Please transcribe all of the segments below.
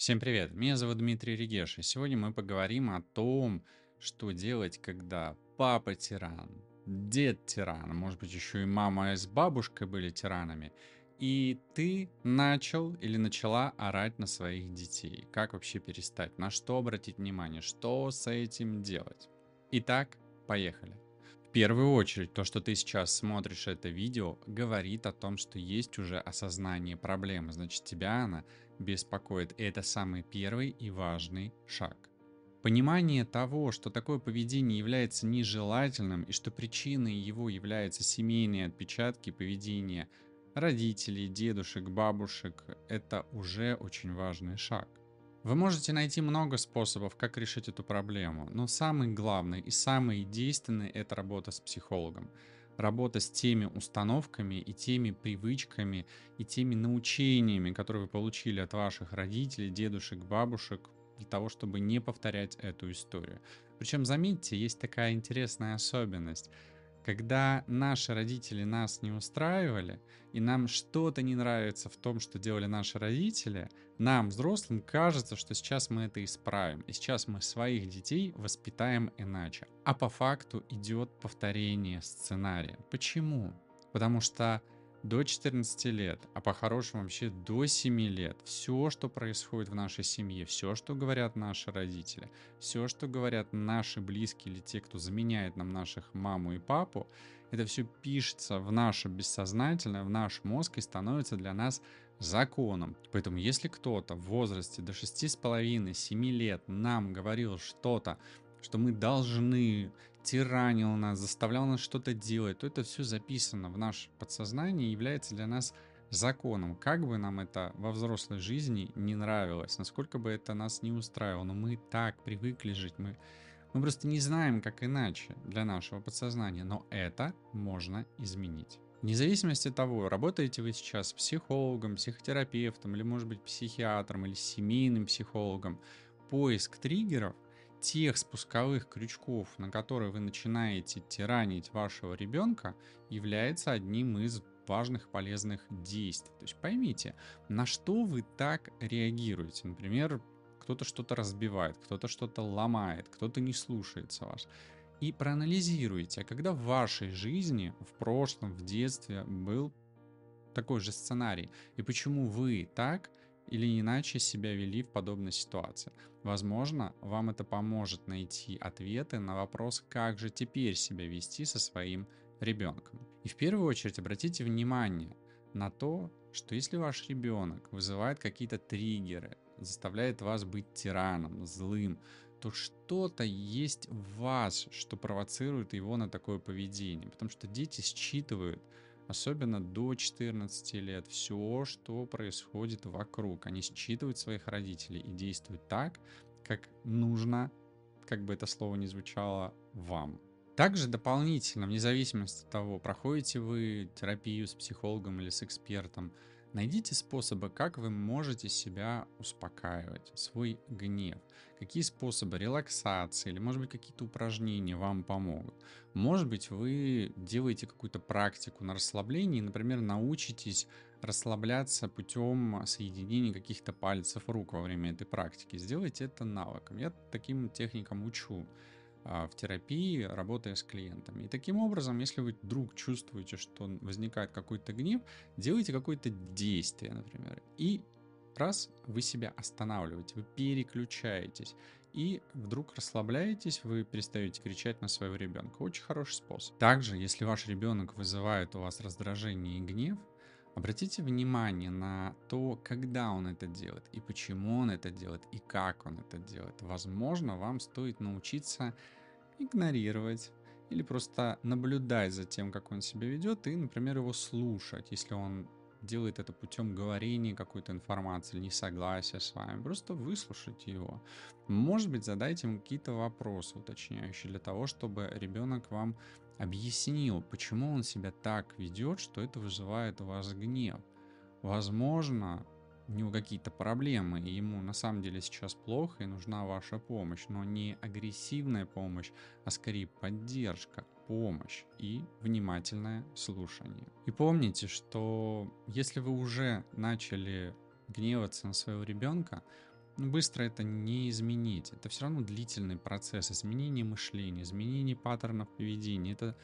Всем привет, меня зовут Дмитрий Регеш, и сегодня мы поговорим о том, что делать, когда папа тиран, дед тиран, может быть еще и мама с бабушкой были тиранами, и ты начал или начала орать на своих детей. Как вообще перестать? На что обратить внимание? Что с этим делать? Итак, поехали. В первую очередь, то, что ты сейчас смотришь это видео, говорит о том, что есть уже осознание проблемы. Значит, тебя она беспокоит. И это самый первый и важный шаг. Понимание того, что такое поведение является нежелательным и что причиной его являются семейные отпечатки поведения родителей, дедушек, бабушек, это уже очень важный шаг. Вы можете найти много способов, как решить эту проблему, но самый главный и самый действенный – это работа с психологом. Работа с теми установками и теми привычками и теми научениями, которые вы получили от ваших родителей, дедушек, бабушек, для того, чтобы не повторять эту историю. Причем, заметьте, есть такая интересная особенность – когда наши родители нас не устраивали, и нам что-то не нравится в том, что делали наши родители, нам, взрослым, кажется, что сейчас мы это исправим, и сейчас мы своих детей воспитаем иначе. А по факту идет повторение сценария. Почему? Потому что до 14 лет, а по-хорошему вообще до 7 лет, все, что происходит в нашей семье, все, что говорят наши родители, все, что говорят наши близкие или те, кто заменяет нам наших маму и папу, это все пишется в наше бессознательное, в наш мозг и становится для нас законом. Поэтому если кто-то в возрасте до 6,5-7 лет нам говорил что-то, что мы должны, тиранил нас, заставлял нас что-то делать, то это все записано в наше подсознание и является для нас законом. Как бы нам это во взрослой жизни не нравилось, насколько бы это нас не устраивало, но мы так привыкли жить, мы, мы просто не знаем, как иначе для нашего подсознания, но это можно изменить. Вне зависимости от того, работаете вы сейчас психологом, психотерапевтом, или, может быть, психиатром, или семейным психологом, поиск триггеров – тех спусковых крючков, на которые вы начинаете тиранить вашего ребенка, является одним из важных полезных действий. То есть поймите, на что вы так реагируете. Например, кто-то что-то разбивает, кто-то что-то ломает, кто-то не слушается вас. И проанализируйте, а когда в вашей жизни, в прошлом, в детстве был такой же сценарий, и почему вы так или иначе себя вели в подобной ситуации. Возможно, вам это поможет найти ответы на вопрос, как же теперь себя вести со своим ребенком. И в первую очередь обратите внимание на то, что если ваш ребенок вызывает какие-то триггеры, заставляет вас быть тираном, злым, то что-то есть в вас, что провоцирует его на такое поведение. Потому что дети считывают особенно до 14 лет, все, что происходит вокруг. Они считывают своих родителей и действуют так, как нужно, как бы это слово ни звучало, вам. Также дополнительно, вне зависимости от того, проходите вы терапию с психологом или с экспертом, Найдите способы, как вы можете себя успокаивать, свой гнев. Какие способы релаксации или, может быть, какие-то упражнения вам помогут. Может быть, вы делаете какую-то практику на расслаблении, например, научитесь расслабляться путем соединения каких-то пальцев рук во время этой практики. Сделайте это навыком. Я таким техникам учу. А, в терапии, работая с клиентами. И таким образом, если вы вдруг чувствуете, что возникает какой-то гнев, делайте какое-то действие, например, и раз вы себя останавливаете, вы переключаетесь, и вдруг расслабляетесь, вы перестаете кричать на своего ребенка. Очень хороший способ. Также, если ваш ребенок вызывает у вас раздражение и гнев, Обратите внимание на то, когда он это делает, и почему он это делает, и как он это делает. Возможно, вам стоит научиться игнорировать или просто наблюдать за тем, как он себя ведет, и, например, его слушать, если он делает это путем говорения какой-то информации несогласия с вами, просто выслушайте его. Может быть, задайте ему какие-то вопросы уточняющие для того, чтобы ребенок вам объяснил, почему он себя так ведет, что это вызывает у вас гнев. Возможно, у него какие-то проблемы, и ему на самом деле сейчас плохо, и нужна ваша помощь, но не агрессивная помощь, а скорее поддержка, помощь и внимательное слушание. И помните, что если вы уже начали гневаться на своего ребенка, Ну, быстро это не изменить. Это все равно длительный процесс изменения мышления, изменения паттернов поведения. Это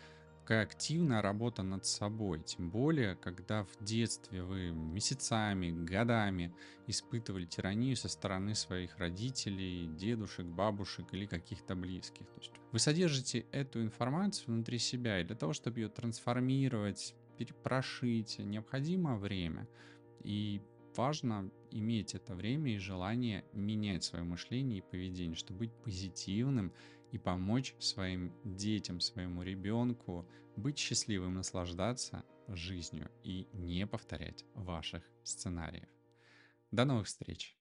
такая активная работа над собой. Тем более, когда в детстве вы месяцами, годами испытывали тиранию со стороны своих родителей, дедушек, бабушек или каких-то близких. То есть вы содержите эту информацию внутри себя, и для того, чтобы ее трансформировать, перепрошить, необходимо время. И важно иметь это время и желание менять свое мышление и поведение, чтобы быть позитивным и помочь своим детям, своему ребенку быть счастливым, наслаждаться жизнью и не повторять ваших сценариев. До новых встреч!